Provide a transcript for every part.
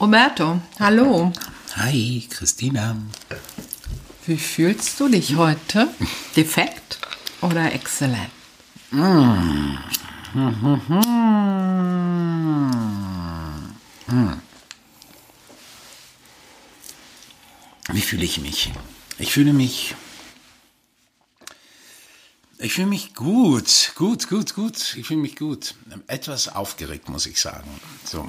Roberto, hallo. Hi, Christina. Wie fühlst du dich heute? Defekt oder exzellent? Wie fühle ich mich? Ich fühle mich. Ich fühle mich gut, gut, gut, gut. Ich fühle mich gut. Etwas aufgeregt, muss ich sagen. So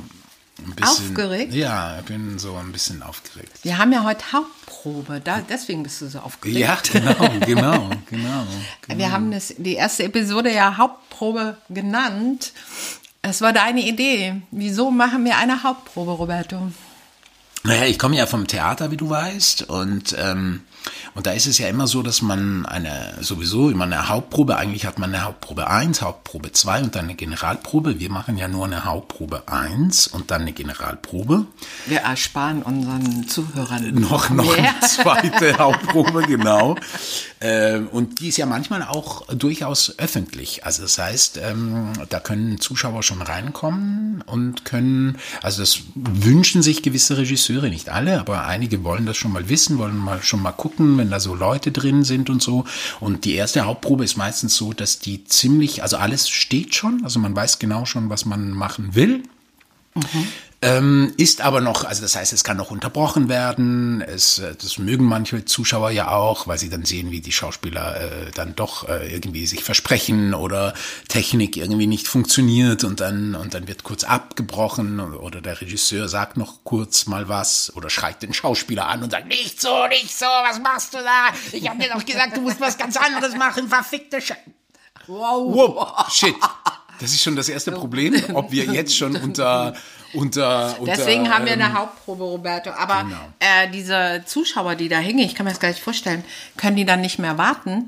bisschen, Aufgeregt? Ja, ich bin so ein bisschen aufgeregt. Wir haben ja heute Hauptprobe, da, deswegen bist du so aufgeregt. Ja, genau, genau, genau. Wir haben das, die erste Episode ja Hauptprobe genannt. Es war deine Idee. Wieso machen wir eine Hauptprobe, Roberto? Naja, ich komme ja vom Theater, wie du weißt, und ähm, und da ist es ja immer so, dass man eine, sowieso immer eine Hauptprobe, eigentlich hat man eine Hauptprobe 1, Hauptprobe 2 und dann eine Generalprobe. Wir machen ja nur eine Hauptprobe 1 und dann eine Generalprobe. Wir ersparen unseren Zuhörern Noch, noch eine zweite Hauptprobe, genau. Ähm, Und die ist ja manchmal auch durchaus öffentlich. Also das heißt, ähm, da können Zuschauer schon reinkommen und können, also das wünschen sich gewisse Regisseure, nicht alle, aber einige wollen das schon mal wissen, wollen mal schon mal gucken, wenn da so Leute drin sind und so. Und die erste Hauptprobe ist meistens so, dass die ziemlich, also alles steht schon, also man weiß genau schon, was man machen will. Ähm, ist aber noch, also das heißt, es kann noch unterbrochen werden. Es, äh, das mögen manche Zuschauer ja auch, weil sie dann sehen, wie die Schauspieler äh, dann doch äh, irgendwie sich versprechen oder Technik irgendwie nicht funktioniert und dann und dann wird kurz abgebrochen oder der Regisseur sagt noch kurz mal was oder schreit den Schauspieler an und sagt nicht so, nicht so, was machst du da? Ich habe dir doch gesagt, du musst was ganz anderes machen, verfickte Sch Wow. Wow, shit. Das ist schon das erste Problem, ob wir jetzt schon unter unter, unter Deswegen haben wir ähm, eine Hauptprobe, Roberto. Aber genau. äh, diese Zuschauer, die da hingen, ich kann mir das gar nicht vorstellen, können die dann nicht mehr warten?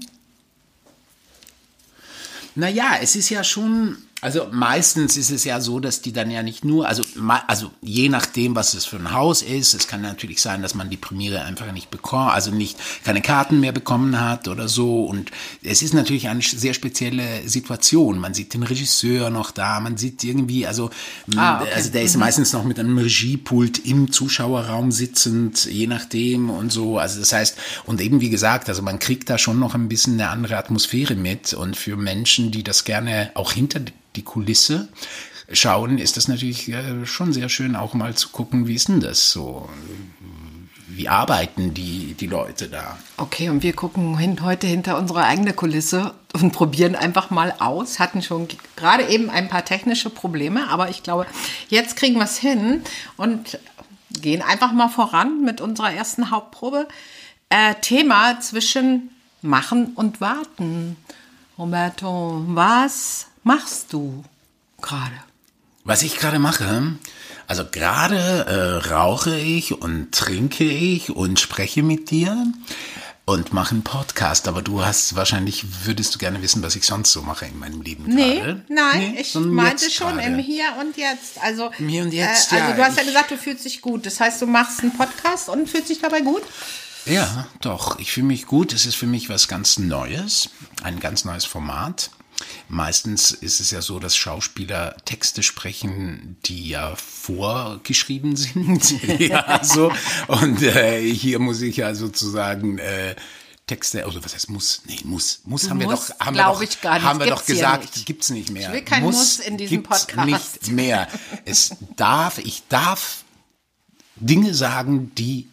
Naja, es ist ja schon, also meistens ist es ja so, dass die dann ja nicht nur, also, also je nachdem, was es für ein Haus ist, es kann natürlich sein, dass man die Premiere einfach nicht bekommt, also nicht keine Karten mehr bekommen hat oder so. Und es ist natürlich eine sehr spezielle Situation. Man sieht den Regisseur noch da, man sieht irgendwie, also, Ah, okay. also der ist meistens noch mit einem Regiepult im Zuschauerraum sitzend, je nachdem und so. Also das heißt, und eben wie gesagt, also man kriegt da schon noch ein bisschen eine andere Atmosphäre mit. Und für Menschen, die das gerne auch hinter die Kulisse schauen, ist das natürlich äh, schon sehr schön, auch mal zu gucken, wie ist denn das so? Wie arbeiten die, die Leute da? Okay, und wir gucken hin, heute hinter unsere eigene Kulisse und probieren einfach mal aus. Hatten schon gerade eben ein paar technische Probleme, aber ich glaube, jetzt kriegen wir es hin und gehen einfach mal voran mit unserer ersten Hauptprobe. Äh, Thema zwischen Machen und Warten. Roberto, was machst du gerade? Was ich gerade mache, also gerade äh, rauche ich und trinke ich und spreche mit dir und mache einen Podcast, aber du hast wahrscheinlich, würdest du gerne wissen, was ich sonst so mache in meinem Leben Nee, gerade. nein, Nee, ich meinte schon gerade. im Hier und Jetzt. Also, Im Hier und Jetzt, äh, also ja, du hast ja gesagt, du fühlst dich gut. Das heißt, du machst einen Podcast und fühlst dich dabei gut? Ja, doch. Ich fühle mich gut. Es ist für mich was ganz Neues, ein ganz neues Format. Meistens ist es ja so, dass Schauspieler Texte sprechen, die ja vorgeschrieben sind. ja, so. Und äh, hier muss ich ja sozusagen äh, Texte, also was heißt muss? Nee, muss. Muss haben wir Muss, doch, haben wir doch, ich gar nicht. haben wir Gibt's doch gesagt, nicht. gibt's nicht mehr. Ich will kein Muss in diesem Podcast. Nicht mehr. Es darf, ich darf Dinge sagen, die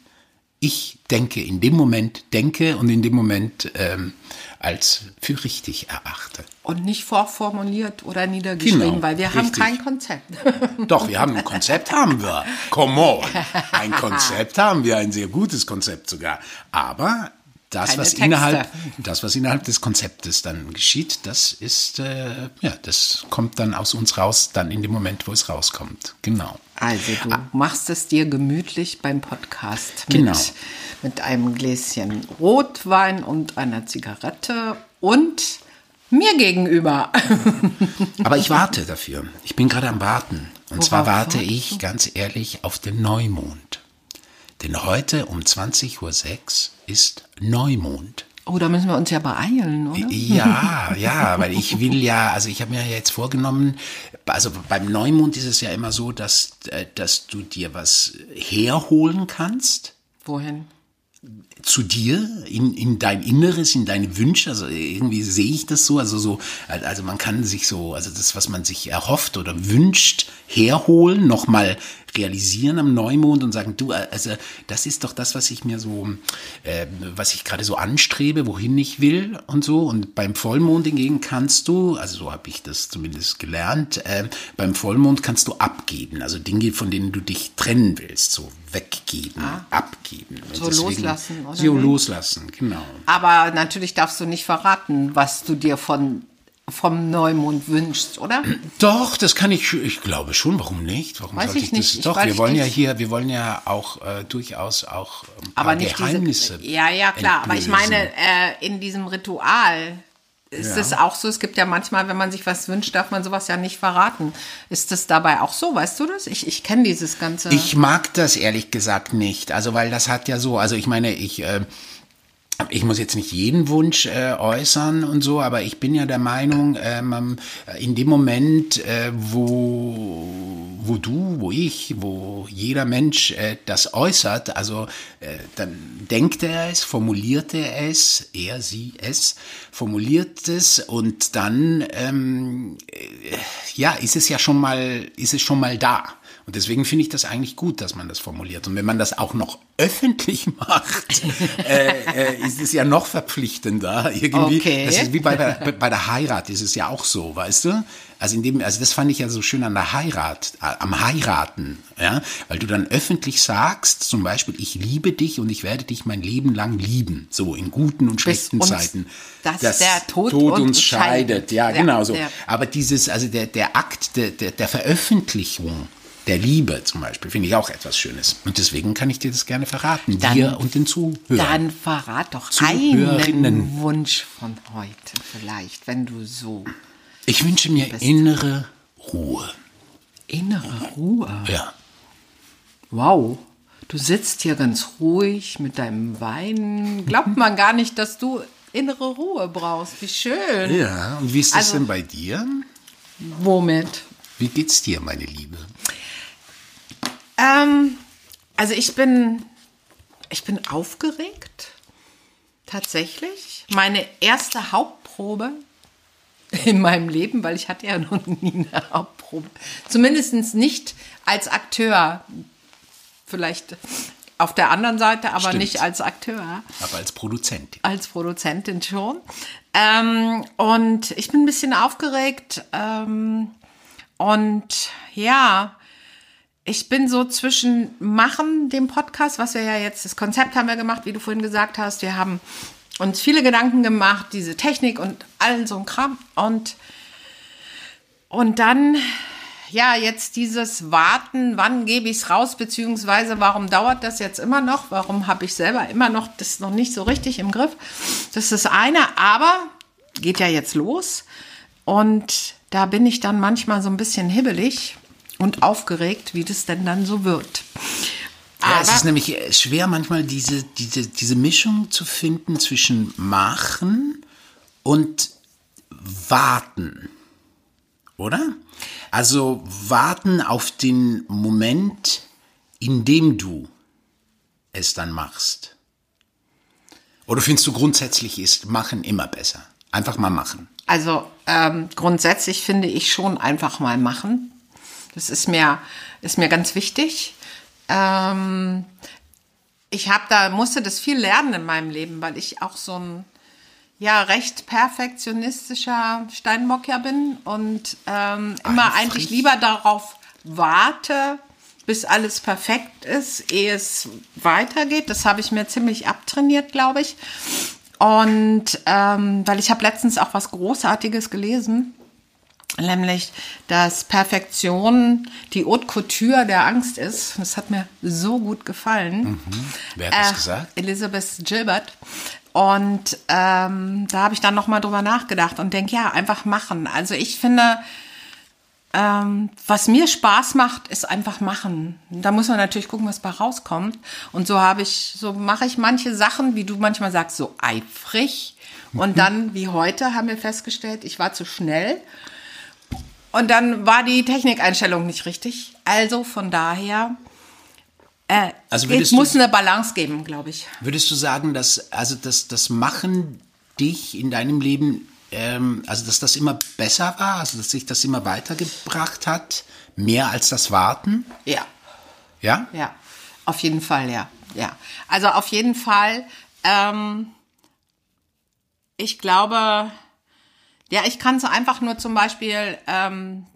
ich denke, in dem Moment denke und in dem Moment ähm, als für richtig erachte. Und nicht vorformuliert oder niedergeschrieben, Genau, weil wir haben richtig. kein Konzept. Doch, wir haben ein Konzept, haben wir. Come on. Ein Konzept haben wir, ein sehr gutes Konzept sogar. Aber das, Keine was Texte. innerhalb, das, was innerhalb des Konzeptes dann geschieht, das ist, äh, ja, das kommt dann aus uns raus, dann in dem Moment, wo es rauskommt. Genau. Also du machst es dir gemütlich beim Podcast Genau. mit, mit einem Gläschen Rotwein und einer Zigarette und mir gegenüber. Aber ich warte dafür. Ich bin gerade am Warten. Und Worauf zwar warte ich ganz ehrlich auf den Neumond. Denn heute um 20.06 Uhr ist Neumond. Oh, da müssen wir uns ja beeilen, oder? Ja, ja, weil ich will ja, also ich habe mir jetzt vorgenommen, also beim Neumond ist es ja immer so, dass, äh, dass du dir was herholen kannst Wohin? Zu dir, in, in dein Inneres, in deine Wünsche. Also irgendwie sehe ich das so. Also so, also man kann sich so, also das, was man sich erhofft oder wünscht, herholen, nochmal realisieren am Neumond und sagen, du, also das ist doch das, was ich mir so, äh, was ich gerade so anstrebe, wohin ich will und so. Und beim Vollmond hingegen kannst du, also so habe ich das zumindest gelernt, äh, beim Vollmond kannst du abgeben, also Dinge, von denen du dich trennen willst, so weggeben, abgeben. Und So loslassen, oder So loslassen, genau. Aber natürlich darfst du nicht verraten, was du dir von, vom Neumond wünschst, oder? Doch, das kann ich, ich glaube schon, warum nicht? Warum Weiß sollte ich ich nicht, das? ich Doch, wir wollen ja hier, wir wollen ja auch äh, durchaus auch ein paar Aber nicht Geheimnisse. diese. Ja, ja, klar. Aber ich entlösen. meine, äh, in diesem Ritual ist Ja. es auch so. Es gibt ja manchmal, wenn man sich was wünscht, darf man sowas ja nicht verraten. Ist das dabei auch so? Weißt du das? Ich, ich kenne dieses ganze. Ich mag das ehrlich gesagt nicht. Also, weil das hat ja so, also ich meine, ich, äh, ich muss jetzt nicht jeden Wunsch äh, äußern und so, aber ich bin ja der Meinung, äh, man, in dem Moment, äh, wo, wo du, wo ich, wo jeder Mensch äh, das äußert, also äh, dann denkt er es, formuliert er es, er, sie, es, formuliert es und dann ähm, äh, ja, ist es ja schon mal, ist es schon mal da. Und deswegen finde ich das eigentlich gut, dass man das formuliert. Und wenn man das auch noch öffentlich macht, äh, äh, ist es ja noch verpflichtender. Irgendwie. Okay. Das ist wie bei der, bei der Heirat ist es ja auch so, weißt du? Also in dem, also das fand ich ja so schön an der Heirat, äh, am Heiraten, ja, weil du dann öffentlich sagst, zum Beispiel, ich liebe dich und ich werde dich mein Leben lang lieben, so in guten und schlechten uns- Zeiten. dass der Tod uns uns scheidet, ja, Ja, genau so. der- Aber dieses, also der, der Akt der, der, der Veröffentlichung der Liebe zum Beispiel, finde ich auch etwas Schönes. Und deswegen kann ich dir das gerne verraten, Dann- dir und den Zuhörern. Dann verrat doch einen Wunsch von heute vielleicht, wenn du so Ich wünsche mir innere Ruhe. innere Ruhe. Ja. Wow. Du sitzt hier ganz ruhig mit deinem Wein. Glaubt man gar nicht, dass du innere Ruhe brauchst. Wie schön. Ja, und wie ist das Also- denn bei dir? Womit? Wie geht's dir, meine Liebe? Ähm, also ich bin, ich bin aufgeregt. Tatsächlich. Meine erste Hauptprobe in meinem Leben, weil ich hatte ja noch nie eine Hauptprobe. Zumindest nicht als Akteur. Vielleicht auf der anderen Seite, aber Stimmt. nicht als Akteur. Aber als Produzentin. als Produzentin schon. Ähm, und ich bin ein bisschen aufgeregt. Ähm, und ja, ich bin so zwischen Machen, dem Podcast, was wir ja jetzt, das Konzept haben wir gemacht, wie du vorhin gesagt hast. Wir haben uns viele Gedanken gemacht, diese Technik und all so ein Kram. Und, und dann, ja, jetzt dieses Warten, wann gebe ich es raus, beziehungsweise warum dauert das jetzt immer noch? Warum habe ich selber immer noch das noch nicht so richtig im Griff? Das ist das eine, aber geht ja jetzt los. Und da bin ich dann manchmal so ein bisschen hibbelig und aufgeregt, wie das denn dann so wird. Ja, es ist nämlich schwer manchmal diese, diese, diese Mischung zu finden zwischen machen und warten. Oder? Also warten auf den Moment, in dem du es dann machst. Oder findest du grundsätzlich ist machen immer besser? Einfach mal machen. Also ähm, grundsätzlich finde ich schon einfach mal machen. Das ist mir, ist mir ganz wichtig. Ähm, ich habe da musste das viel lernen in meinem Leben, weil ich auch so ein ja recht perfektionistischer Steinbock ja bin und ähm, immer Eifrig. eigentlich lieber darauf warte, bis alles perfekt ist, ehe es weitergeht. Das habe ich mir ziemlich abtrainiert, glaube ich. Und ähm, weil ich habe letztens auch was Großartiges gelesen, nämlich, dass Perfektion die Haute Couture der Angst ist. Das hat mir so gut gefallen. Wer hat das Äh, gesagt? Elizabeth Gilbert. Und ähm, da habe ich dann noch mal drüber nachgedacht und denke, ja, einfach machen. Also ich finde, ähm, was mir Spaß macht, ist einfach machen. Da muss man natürlich gucken, was bei rauskommt. Und so habe ich, so mache ich manche Sachen, wie du manchmal sagst, so eifrig. Und dann, wie heute, haben wir festgestellt, ich war zu schnell. Und dann war die Technikeinstellung nicht richtig. Also von daher, äh, Also es muss du- eine Balance geben, glaube ich. Würdest du sagen, dass also das, das Machen dich in deinem Leben, ähm, also dass das immer besser war, also dass sich das immer weitergebracht hat, mehr als das Warten? Ja. Ja? Ja, auf jeden Fall, ja. ja. Also auf jeden Fall, ähm, ich glaube, ja, ich kann es einfach nur zum Beispiel, ähm,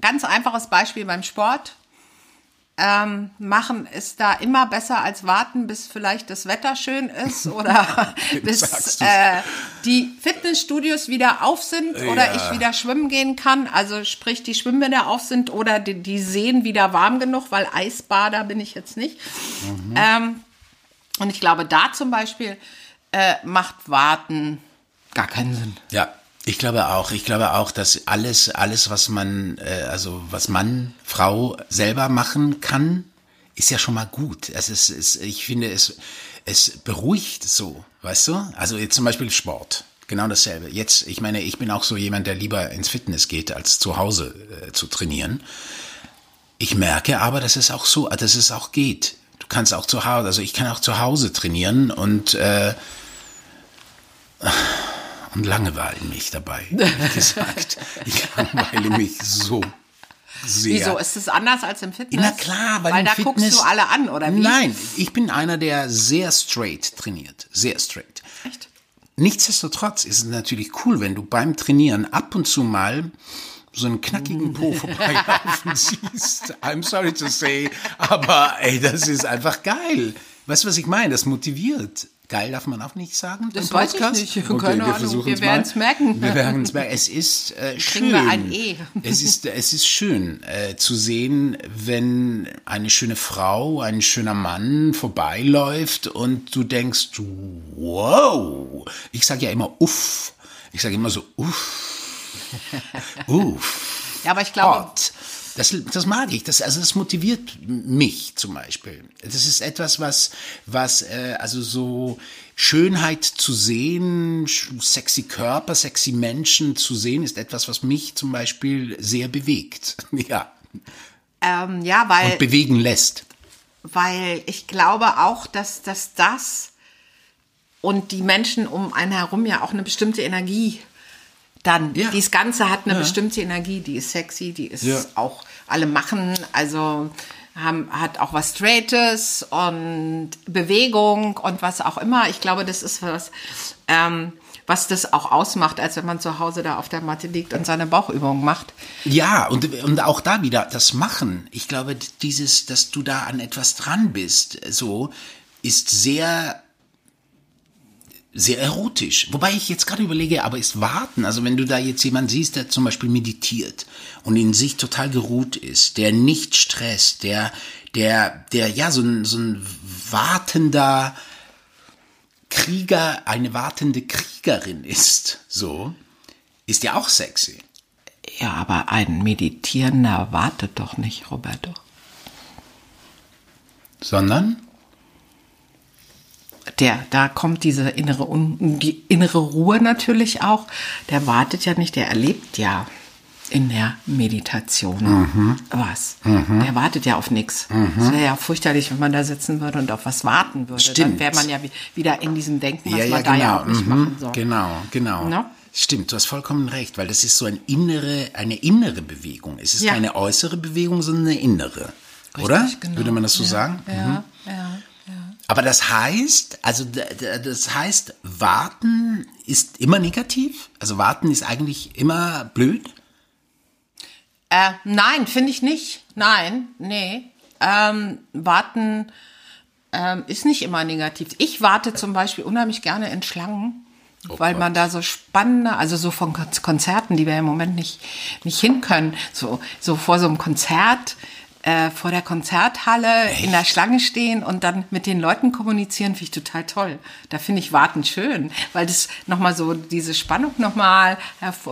ganz einfaches Beispiel beim Sport. Ähm, machen ist da immer besser als warten, bis vielleicht das Wetter schön ist oder bis äh, die Fitnessstudios wieder auf sind oder Ja. ich wieder schwimmen gehen kann. Also sprich, die Schwimmbäder auf sind oder die, die Seen wieder warm genug, weil Eisbader bin ich jetzt nicht. Ähm, und ich glaube, da zum Beispiel äh, macht Warten gar keinen Sinn. Ja, ich glaube auch. Ich glaube auch, dass alles, alles, was man, äh, also was Mann, Frau selber machen kann, ist ja schon mal gut. Es ist, es, ich finde, es, es beruhigt so, weißt du? Also jetzt zum Beispiel Sport. Genau dasselbe. Jetzt, ich meine, ich bin auch so jemand, der lieber ins Fitness geht, als zu Hause äh, zu trainieren. Ich merke aber, dass es auch so, dass es auch geht. Du kannst auch zu Hause, also ich kann auch zu Hause trainieren und äh, und langweilen mich dabei, ehrlich gesagt. Ich langweile mich so sehr. Wieso? Ist es anders als im Fitness? Na klar, weil, weil da Fitness, guckst du alle an, oder wie? Nein, ich bin einer, der sehr straight trainiert. Sehr straight. Echt? Nichtsdestotrotz ist es natürlich cool, wenn du beim Trainieren ab und zu mal so einen knackigen Po vorbeilaufen siehst. I'm sorry to say, aber ey, das ist einfach geil. Weißt du, was ich meine? Das motiviert. Geil darf man auch nicht sagen. Das weiß ich nicht. Keine Ahnung. versuchen's Wir werden's mal. merken. Wir werden es merken. Es ist äh, schön. Wir ein E. Es ist, es ist schön äh, zu sehen, wenn eine schöne Frau, ein schöner Mann vorbeiläuft und du denkst, wow. Ich sage ja immer uff. Ich sage immer so uff. Uff. Ja, aber ich glaube, Hot. Das, das mag ich. Das, also das motiviert mich zum Beispiel. Das ist etwas, was, was äh, also so Schönheit zu sehen, sexy Körper, sexy Menschen zu sehen, ist etwas, was mich zum Beispiel sehr bewegt. Ja. ähm, ja, weil, Und bewegen lässt. weil ich glaube auch, dass, dass das und die Menschen um einen herum ja auch eine bestimmte Energie dann. Ja. Dieses Ganze hat eine bestimmte Energie, die ist sexy, die ist Ja. auch alle machen, also haben, hat auch was Straightes und Bewegung und was auch immer. Ich glaube, das ist was, ähm, was das auch ausmacht, als wenn man zu Hause da auf der Matte liegt und seine Bauchübung macht. Ja, und, und auch da wieder das Machen. Ich glaube, dieses, dass du da an etwas dran bist, so, ist sehr, sehr erotisch. Wobei ich jetzt gerade überlege, aber ist Warten, also wenn du da jetzt jemanden siehst, der zum Beispiel meditiert und in sich total geruht ist, der nicht stresst, der, der, der, ja, so ein, so ein wartender Krieger, eine wartende Kriegerin ist, so, ist ja auch sexy. Ja, aber ein Meditierender wartet doch nicht, Roberto. Sondern? Der, da kommt diese innere, die innere Ruhe natürlich auch. Der wartet ja nicht, der erlebt ja in der Meditation Mhm. was. Der wartet ja auf nichts. Es wäre ja fürchterlich, wenn man da sitzen würde und auf was warten würde. Dann Stimmt. wäre man ja wie, wieder in diesem Denken, was man da ja auch nicht mhm. machen soll. Genau, genau. Ne? Stimmt, du hast vollkommen recht, weil das ist so ein innere, eine innere Bewegung. Es ist Ja. keine äußere Bewegung, sondern eine innere. Oder? Richtig, genau. Würde man das so ja, sagen? Mhm. Ja, ja. Aber das heißt, also das heißt, warten ist immer negativ? Also warten ist eigentlich immer blöd? Äh, nein, finde ich nicht. Nein, nee. Ähm, warten ähm, ist nicht immer negativ. Ich warte zum Beispiel unheimlich gerne in Schlangen, weil Gott. man da so spannende, also so von Kon- Konzerten, die wir im Moment nicht, nicht hin können, so, so vor so einem Konzert äh, vor der Konzerthalle in der Schlange stehen und dann mit den Leuten kommunizieren, finde ich total toll. Da finde ich Warten schön, weil das nochmal so diese Spannung nochmal,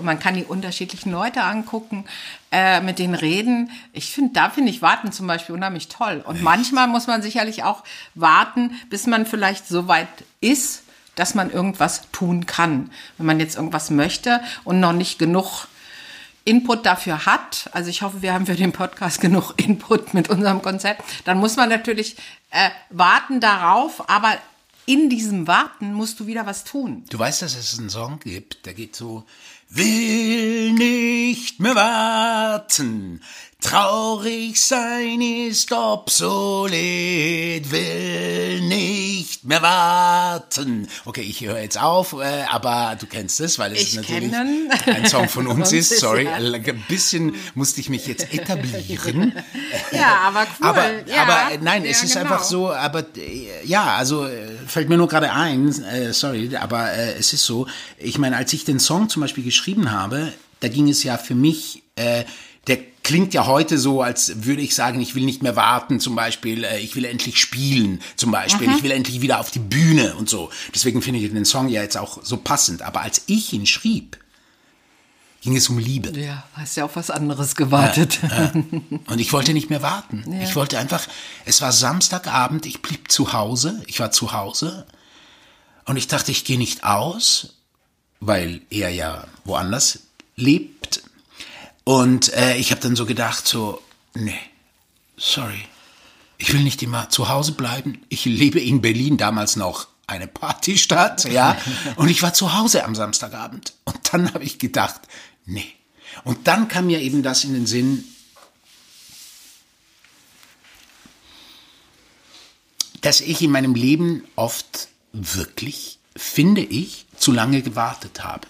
man kann die unterschiedlichen Leute angucken, äh, mit denen reden. Ich finde, da finde ich Warten zum Beispiel unheimlich toll. Und manchmal muss man sicherlich auch warten, bis man vielleicht so weit ist, dass man irgendwas tun kann. Wenn man jetzt irgendwas möchte und noch nicht genug Input dafür hat, also ich hoffe, wir haben für den Podcast genug Input mit unserem Konzept, dann muss man natürlich äh, warten darauf, aber in diesem Warten musst du wieder was tun. Du weißt, dass es einen Song gibt, der geht so, will nicht mehr warten, Traurig sein ist obsolet, will nicht mehr warten. Okay, ich höre jetzt auf, äh, aber du kennst es, weil es ich natürlich ein Song von uns ist. Sorry, ein bisschen musste ich mich jetzt etablieren. Ja, aber cool. Aber, ja, aber äh, nein, ja, es ist genau. einfach so, aber äh, ja, also fällt mir nur gerade ein, äh, sorry, aber äh, es ist so, ich meine, als ich den Song zum Beispiel geschrieben habe, da ging es ja für mich, äh, klingt ja heute so, als würde ich sagen, ich will nicht mehr warten, zum Beispiel, äh, ich will endlich spielen, zum Beispiel, Mhm. ich will endlich wieder auf die Bühne und so. Deswegen finde ich den Song ja jetzt auch so passend. Aber als ich ihn schrieb, ging es um Liebe. Ja, hast ja auf was anderes gewartet. Und ich wollte nicht mehr warten. Ich wollte einfach, es war Samstagabend, ich blieb zu Hause, ich war zu Hause und ich dachte, ich gehe nicht aus, weil er ja woanders lebt. Und äh, ich habe dann so gedacht, so, nee, sorry, ich will nicht immer zu Hause bleiben. Ich lebe in Berlin, damals noch eine Partystadt, ja. Und ich war zu Hause am Samstagabend. Und dann habe ich gedacht, nee. Und dann kam mir eben das in den Sinn, dass ich in meinem Leben oft wirklich, finde ich, zu lange gewartet habe.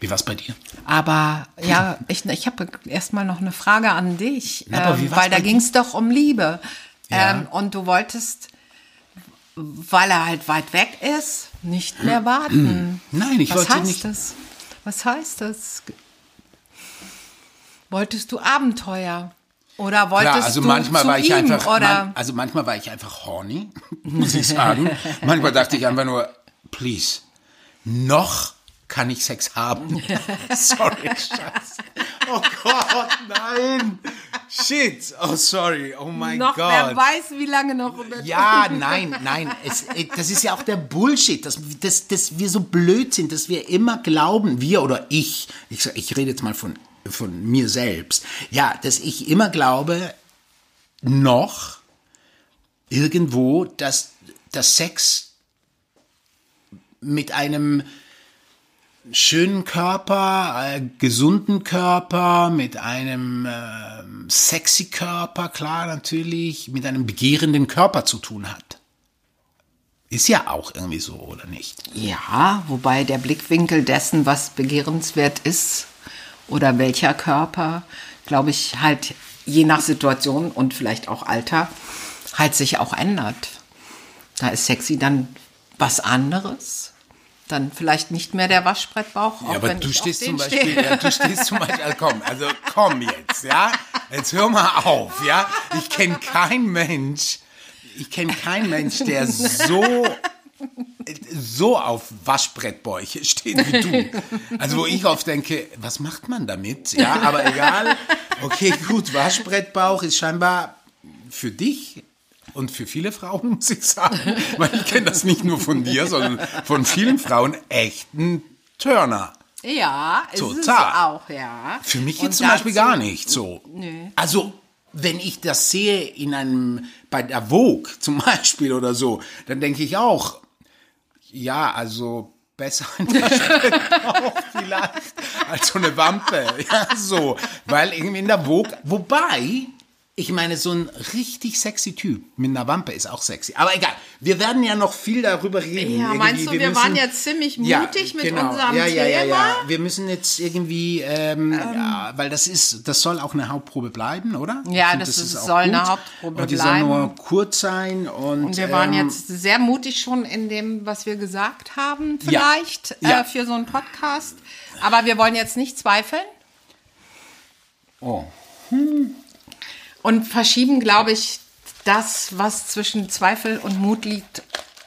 Wie war's bei dir? Aber ja, ich, ich habe erstmal noch eine Frage an dich, Na, ähm, weil da ging es doch um Liebe. Ja. Ähm, und du wolltest, weil er halt weit weg ist, nicht mehr warten. Nein, ich Was wollte heißt nicht. das? Was heißt das? Wolltest du Abenteuer? Oder wolltest Klar, also du manchmal zu war ich ihm, einfach, oder? man, also manchmal war ich einfach horny, muss ich sagen. manchmal dachte ich einfach nur, please, noch kann ich Sex haben. sorry, Scheiße. Oh Gott, nein. Shit. Oh, sorry. Oh mein noch, Gott. wer weiß, wie lange noch. Ja, nein, nein. Es, äh, das ist ja auch der Bullshit, dass, dass, dass wir so blöd sind, dass wir immer glauben, wir oder ich, ich, ich rede jetzt mal von, von mir selbst, ja, dass ich immer glaube, noch irgendwo, dass das Sex mit einem schönen Körper, äh, gesunden Körper, mit einem äh, sexy Körper, klar natürlich, mit einem begehrenden Körper zu tun hat. Ist ja auch irgendwie so, oder nicht? Ja, wobei der Blickwinkel dessen, was begehrenswert ist oder welcher Körper, glaube ich, halt je nach Situation und vielleicht auch Alter halt sich auch ändert. Da ist sexy dann was anderes. Dann vielleicht nicht mehr der Waschbrettbauch. auch Ja, aber du auf stehst zum Beispiel, stehe. ja, du stehst zum Beispiel, also komm, also komm jetzt, ja, jetzt hör mal auf, ja, ich kenne keinen Mensch, ich kenne keinen Mensch, der so so auf Waschbrettbäuche steht wie du. Also wo ich oft denke, was macht man damit? Ja, aber egal. Okay, gut, Waschbrettbauch ist scheinbar für dich und für viele Frauen, muss ich sagen, weil ich kenne das nicht nur von dir, sondern von vielen Frauen, echten Turner. Ja, ist es Total. auch, ja. Für mich jetzt zum Beispiel gar nicht so. Also, wenn ich das sehe in einem, bei der Vogue zum Beispiel oder so, dann denke ich auch, ja, also besser ein Waschbrettbauch vielleicht als so eine Wampe. Ja, so. Weil irgendwie in der Vogue, wobei, ich meine, so ein richtig sexy Typ mit einer Wampe ist auch sexy. Aber egal, wir werden ja noch viel darüber reden. Ja, Irgendwie, meinst du, wir waren jetzt ziemlich mutig mit unserem ja, ja, ja, ja. Thema? Wir müssen jetzt irgendwie, ähm, ja, weil das ist, das soll auch eine Hauptprobe bleiben, oder? Ja, finde, das ist- auch soll gut. eine Hauptprobe Und die bleiben. soll nur kurz sein und, Und wir waren ähm, jetzt sehr mutig schon in dem, was wir gesagt haben, Ja. vielleicht Ja. Äh, für so einen Podcast. Aber wir wollen jetzt nicht zweifeln. Oh. Und verschieben, glaube ich, das, was zwischen Zweifel und Mut liegt,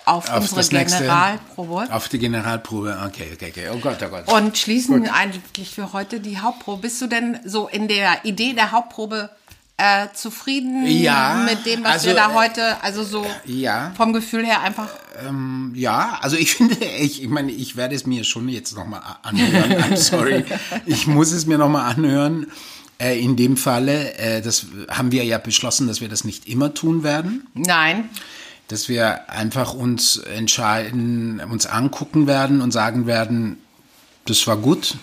auf, Auf unsere das nächste- Generalprobe. Auf die Generalprobe, okay, okay, okay. Oh Gott, oh Gott. Und schließen eigentlich für heute die Hauptprobe. Bist du denn so in der Idee der Hauptprobe äh, zufrieden Ja, mit dem, was also, wir da äh, heute, also so ja. vom Gefühl her einfach Ja, also ich finde, ich, ich meine, ich werde es mir schon jetzt nochmal anhören. I'm sorry. Ich muss es mir nochmal anhören. Äh, in dem Falle, äh, das haben wir ja beschlossen, dass wir das nicht immer tun werden. Nein. Dass wir einfach uns entscheiden, uns angucken werden und sagen werden, das war gut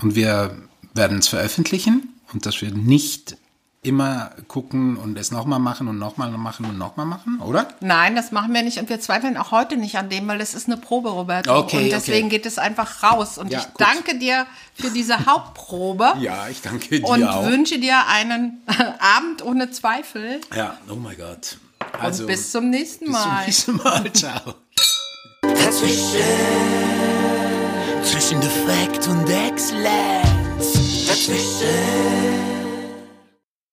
und wir werden es veröffentlichen und dass wir nicht immer gucken und es nochmal machen und nochmal machen und nochmal machen, oder? Nein, das machen wir nicht und wir zweifeln auch heute nicht an dem, weil es ist eine Probe, Roberto. Okay, und deswegen okay. geht es einfach raus. Und Ja, ich gut. danke dir für diese Hauptprobe Ja, ich danke dir und auch. wünsche dir einen Abend ohne Zweifel. Ja, oh mein Gott. und bis zum nächsten Also, bis zum Mal. nächsten Mal. Ciao. Dazwischen, Zwischen Defekt und Exzellenz. dazwischen,